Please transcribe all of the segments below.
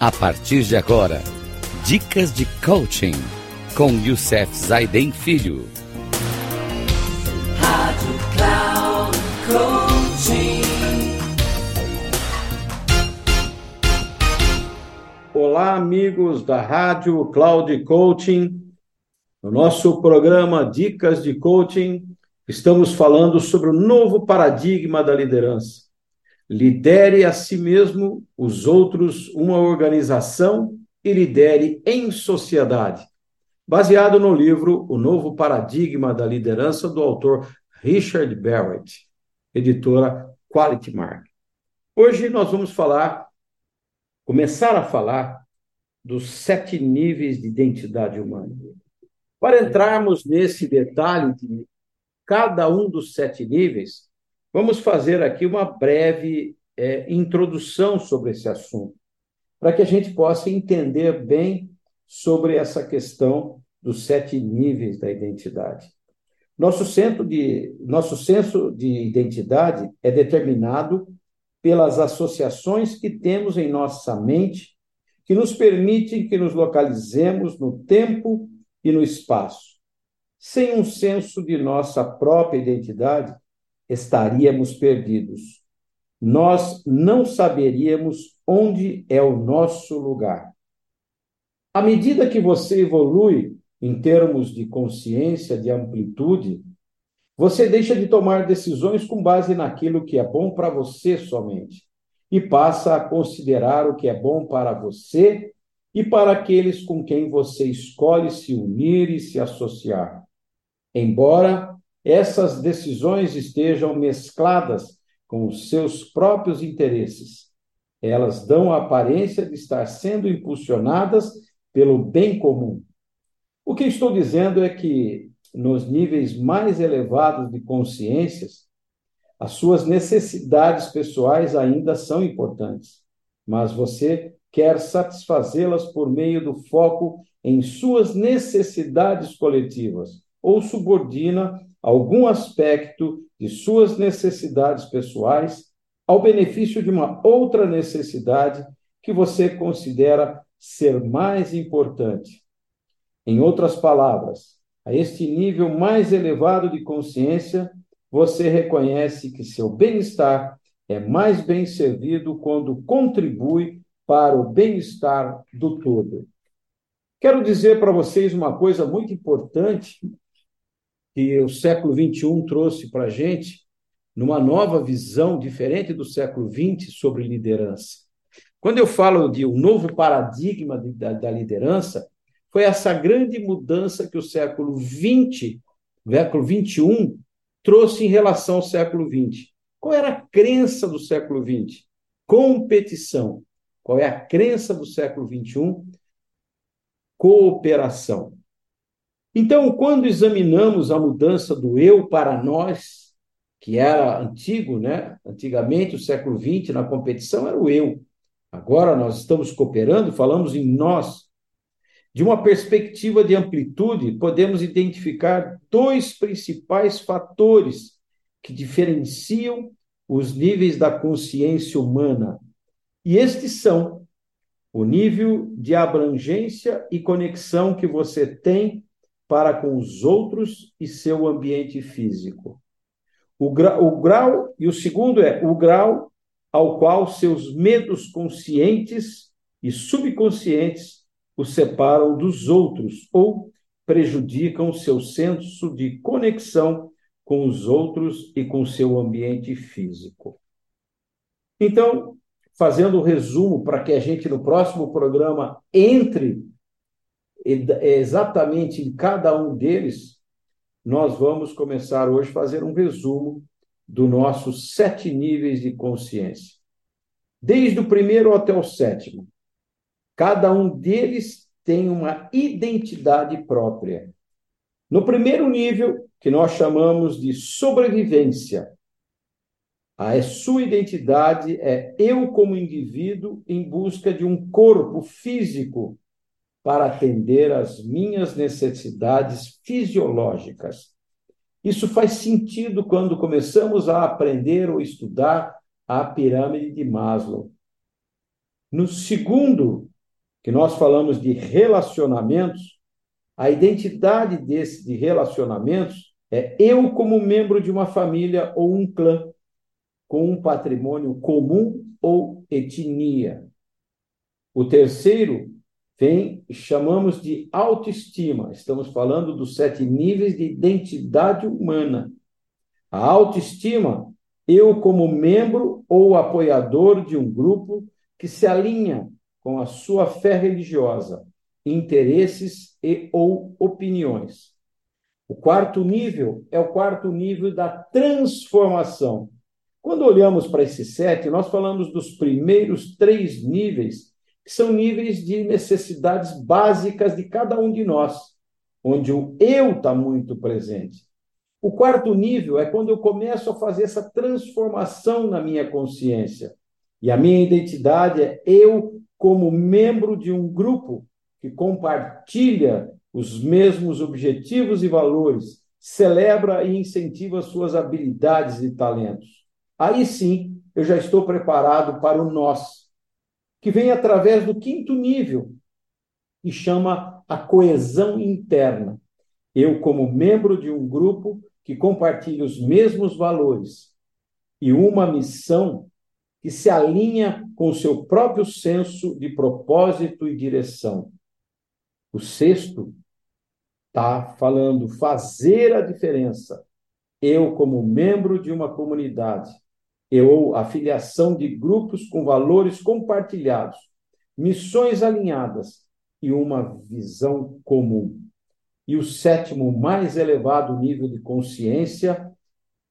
A partir de agora, dicas de coaching com Youssef Zaiden Filho. Rádio Cloud Coaching. Olá, amigos da Rádio Cloud Coaching. No nosso programa Dicas de Coaching, estamos falando sobre o novo paradigma da liderança. Lidere a si mesmo, os outros, uma organização e lidere em sociedade. Baseado no livro O Novo Paradigma da Liderança, do autor Richard Barrett, editora Quality Mark. Hoje nós vamos falar, começar a falar dos sete níveis de identidade humana. Para entrarmos nesse detalhe de cada um dos sete níveis, vamos fazer aqui uma breve é, introdução sobre esse assunto, para que a gente possa entender bem sobre essa questão dos sete níveis da identidade. Nosso, centro de, nosso senso de identidade é determinado pelas associações que temos em nossa mente, que nos permitem que nos localizemos no tempo e no espaço. Sem um senso de nossa própria identidade, estaríamos perdidos. Nós não saberíamos onde é o nosso lugar. À medida que você evolui em termos de consciência, de amplitude, você deixa de tomar decisões com base naquilo que é bom para você somente e passa a considerar o que é bom para você e para aqueles com quem você escolhe se unir e se associar. Embora essas decisões estejam mescladas com os seus próprios interesses, elas dão a aparência de estar sendo impulsionadas pelo bem comum. O que estou dizendo é que, nos níveis mais elevados de consciências, as suas necessidades pessoais ainda são importantes, mas você quer satisfazê-las por meio do foco em suas necessidades coletivas ou subordina algum aspecto de suas necessidades pessoais ao benefício de uma outra necessidade que você considera ser mais importante. Em outras palavras, a este nível mais elevado de consciência, você reconhece que seu bem-estar é mais bem servido quando contribui para o bem-estar do todo. Quero dizer para vocês uma coisa muito importante que o século XXI trouxe para a gente, numa nova visão diferente do século XX sobre liderança. Quando eu falo de um novo paradigma de, da, da, liderança, foi essa grande mudança que o século XX, século XXI, trouxe em relação ao século XX. Qual era a crença do século XX? Competição. Qual é a crença do século XXI? Cooperação. Então, quando examinamos a mudança do eu para nós, que era antigo, né? Antigamente, o século XX, na competição, era o eu. Agora nós estamos cooperando, falamos em nós. De uma perspectiva de amplitude, podemos identificar dois principais fatores que diferenciam os níveis da consciência humana e estes são o nível de abrangência e conexão que você tem para com os outros e seu ambiente físico. O grau, o grau, e o segundo é o grau ao qual seus medos conscientes e subconscientes o separam dos outros ou prejudicam seu senso de conexão com os outros e com seu ambiente físico. Então, fazendo o um resumo para que a gente no próximo programa entre exatamente em cada um deles, nós vamos começar hoje a fazer um resumo dos nossos sete níveis de consciência. Desde o primeiro até o sétimo. Cada um deles tem uma identidade própria. No primeiro nível, que nós chamamos de sobrevivência, a sua identidade é eu, como indivíduo, em busca de um corpo físico para atender às minhas necessidades fisiológicas. Isso faz sentido quando começamos a aprender ou estudar a pirâmide de Maslow. No segundo que nós falamos de relacionamentos, a identidade desse de relacionamentos é eu como membro de uma família ou um clã com um patrimônio comum ou etnia. O terceiro vem chamamos de autoestima. Estamos falando dos sete níveis de identidade humana. A autoestima, eu como membro ou apoiador de um grupo que se alinha com a sua fé religiosa, interesses e ou opiniões. O quarto nível é o quarto nível da transformação. Quando olhamos para esses sete, nós falamos dos primeiros três níveis, são níveis de necessidades básicas de cada um de nós, onde o eu está muito presente. O quarto nível é quando eu começo a fazer essa transformação na minha consciência. E a minha identidade é eu como membro de um grupo que compartilha os mesmos objetivos e valores, celebra e incentiva suas habilidades e talentos. Aí sim, eu já estou preparado para o nós, que vem através do quinto nível, que chama a coesão interna. Eu, como membro de um grupo que compartilha os mesmos valores e uma missão que se alinha com o seu próprio senso de propósito e direção. O sexto está falando fazer a diferença. Eu, como membro de uma comunidade, eu, a filiação de grupos com valores compartilhados, missões alinhadas e uma visão comum. E o sétimo, mais elevado nível de consciência,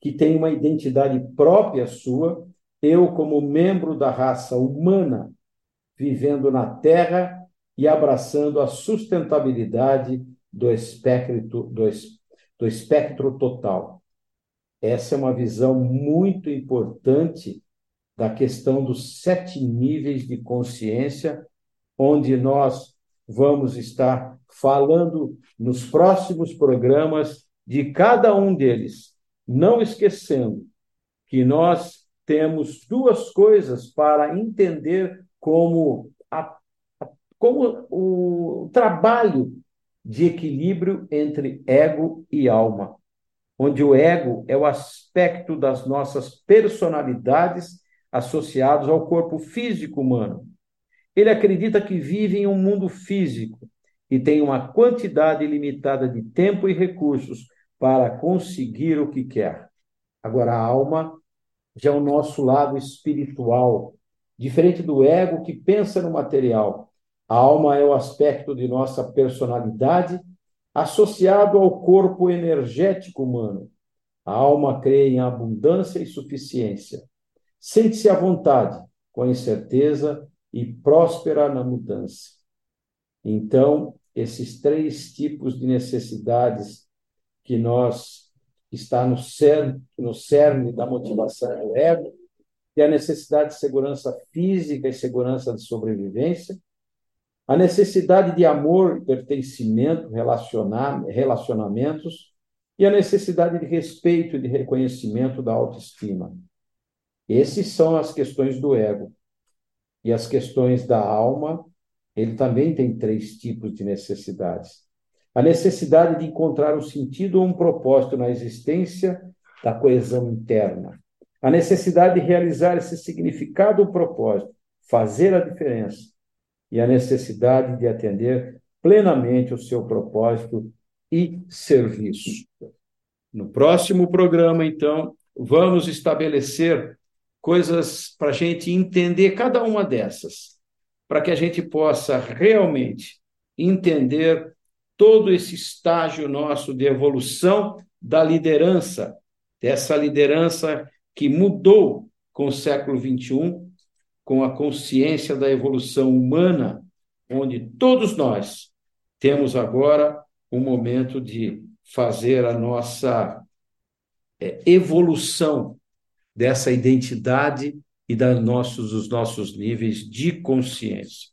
que tem uma identidade própria sua, eu, como membro da raça humana, vivendo na Terra e abraçando a sustentabilidade do espectro, do, do espectro total. Essa é uma visão muito importante da questão dos sete níveis de consciência, onde nós vamos estar falando nos próximos programas de cada um deles, não esquecendo que nós temos duas coisas para entender como, a, como o trabalho de equilíbrio entre ego e alma, onde o ego é o aspecto das nossas personalidades associados ao corpo físico humano. Ele acredita que vive em um mundo físico e tem uma quantidade limitada de tempo e recursos para conseguir o que quer. Agora, a alma já é o nosso lado espiritual, diferente do ego que pensa no material. A alma é o aspecto de nossa personalidade associado ao corpo energético humano. A alma crê em abundância e suficiência. Sente-se à vontade, com incerteza e próspera na mudança. Então, esses três tipos de necessidades que nós está no cerne, no cerne da motivação do ego, e a necessidade de segurança física e segurança de sobrevivência, a necessidade de amor pertencimento, relacionar, relacionamentos, e a necessidade de respeito e de reconhecimento da autoestima. Esses são as questões do ego. E as questões da alma, ele também tem três tipos de necessidades a necessidade de encontrar um sentido ou um propósito na existência da coesão interna, a necessidade de realizar esse significado ou propósito, fazer a diferença, e a necessidade de atender plenamente o seu propósito e serviço. No próximo programa, então, vamos estabelecer coisas para a gente entender cada uma dessas, para que a gente possa realmente entender todo esse estágio nosso de evolução da liderança, dessa liderança que mudou com o século XXI, com a consciência da evolução humana, onde todos nós temos agora um momento de fazer a nossa é, evolução dessa identidade e dos nossos, dos nossos níveis de consciência.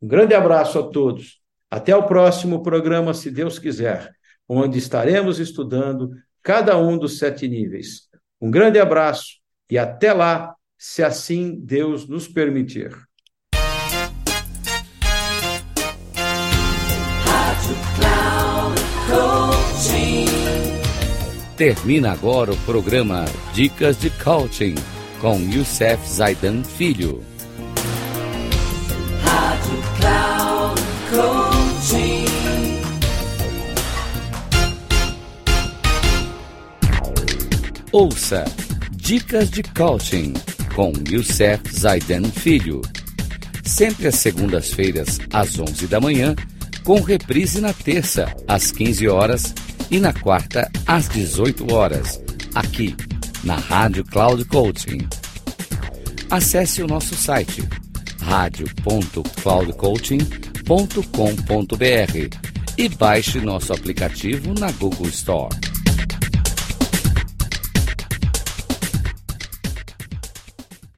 Um grande abraço a todos até o próximo programa, se Deus quiser, onde estaremos estudando cada um dos sete níveis. Um grande abraço e até lá, se assim Deus nos permitir. Termina agora o programa Dicas de Coaching com Youssef Zaidan Filho. Rádio Cloud Coaching. Ouça Dicas de Coaching com Youssef Zaidan Filho. Sempre às segundas-feiras, às 11 da manhã, com reprise na terça, às 15 horas e na quarta, às 18 horas, aqui na Rádio Cloud Coaching. Acesse o nosso site radio.cloudcoaching.com.br e baixe nosso aplicativo na Google Store.